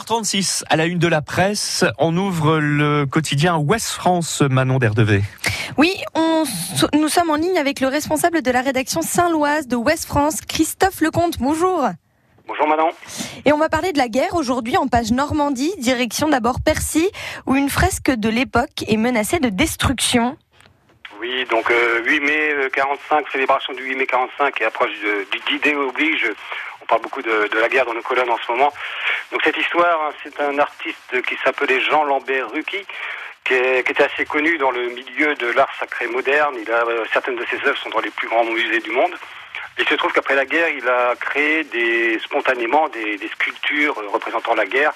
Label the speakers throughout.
Speaker 1: 8h36 à la une de la presse, on ouvre le quotidien Ouest France, Manon d'Erdevey.
Speaker 2: Oui, on, nous sommes en ligne avec le responsable de la rédaction Saint-Loise de Ouest France, Christophe Lecomte. Bonjour.
Speaker 3: Bonjour Manon.
Speaker 2: Et on va parler de la guerre aujourd'hui en page Normandie, direction d'abord Percy, où une fresque de l'époque est menacée de destruction.
Speaker 3: Oui, donc 8 mai 45, célébration du 8 mai 45 et approche du d oblige parle beaucoup de, la guerre dans nos colonnes en ce moment. Donc cette histoire, hein, c'est un artiste qui s'appelait Jean Lambert Rucky, qui, était assez connu dans le milieu de l'art sacré moderne. Il a, euh, certaines de ses œuvres sont dans les plus grands musées du monde. Il se trouve qu'après la guerre, il a créé spontanément des, sculptures représentant la guerre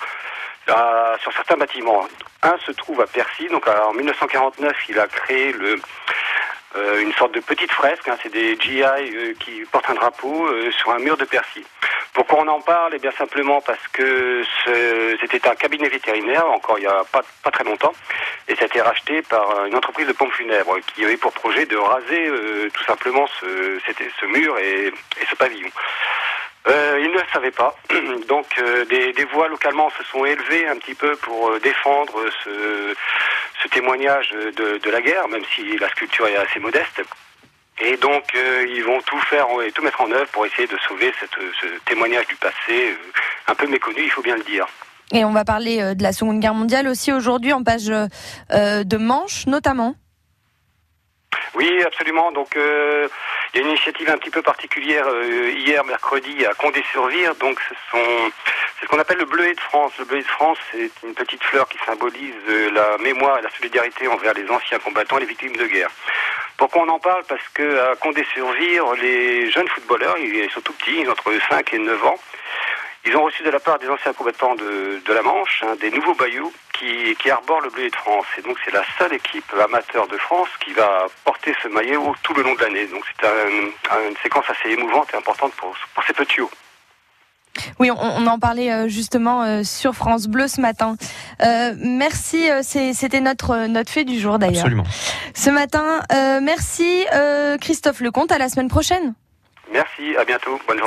Speaker 3: euh, sur certains bâtiments. Un se trouve à Percy, donc en 1949, il a créé euh, une sorte de petite fresque, hein, c'est des GI qui portent un drapeau sur un mur de Percy. Pourquoi on en parle Eh bien simplement parce que c'était un cabinet vétérinaire, encore il n'y a pas, pas très longtemps, et ça a été racheté par une entreprise de pompes funèbres qui avait pour projet de raser euh, tout simplement ce, ce mur et, ce pavillon. Euh, ils ne le savaient pas. Donc euh, des, voix localement se sont élevées un petit peu pour défendre ce, témoignage de, la guerre, même si la sculpture est assez modeste. Et donc, euh, ils vont tout faire et tout mettre en œuvre pour essayer de sauver cette, ce témoignage du passé, euh, un peu méconnu, il faut bien le dire.
Speaker 2: Et on va parler euh, de la Seconde Guerre mondiale aussi aujourd'hui en page de Manche, notamment.
Speaker 3: Oui, absolument. Donc, il y a une initiative un petit peu particulière hier, mercredi, à Condé-sur-Vire. Donc, ce sont c'est ce qu'on appelle le bleuet de France. Le bleuet de France, c'est une petite fleur qui symbolise la mémoire et la solidarité envers les anciens combattants et les victimes de guerre. Pourquoi on en parle? Parce que à Condé-sur-Vire, les jeunes footballeurs, ils sont tout petits, entre 5 et 9 ans, ils ont reçu de la part des anciens combattants de, la Manche hein, des nouveaux qui, qui arborent le bleu de France. Et donc c'est la seule équipe amateur de France qui va porter ce maillot tout le long de l'année. Donc c'est une séquence assez émouvante et importante pour, pour ces petits hauts.
Speaker 2: Oui, on, en parlait euh, justement euh, sur France Bleu ce matin. Euh, merci, c'était notre notre fait du jour d'ailleurs.
Speaker 1: Absolument.
Speaker 2: Ce matin, merci Christophe Lecomte. À la semaine prochaine.
Speaker 3: Merci, à bientôt. Bonne journée.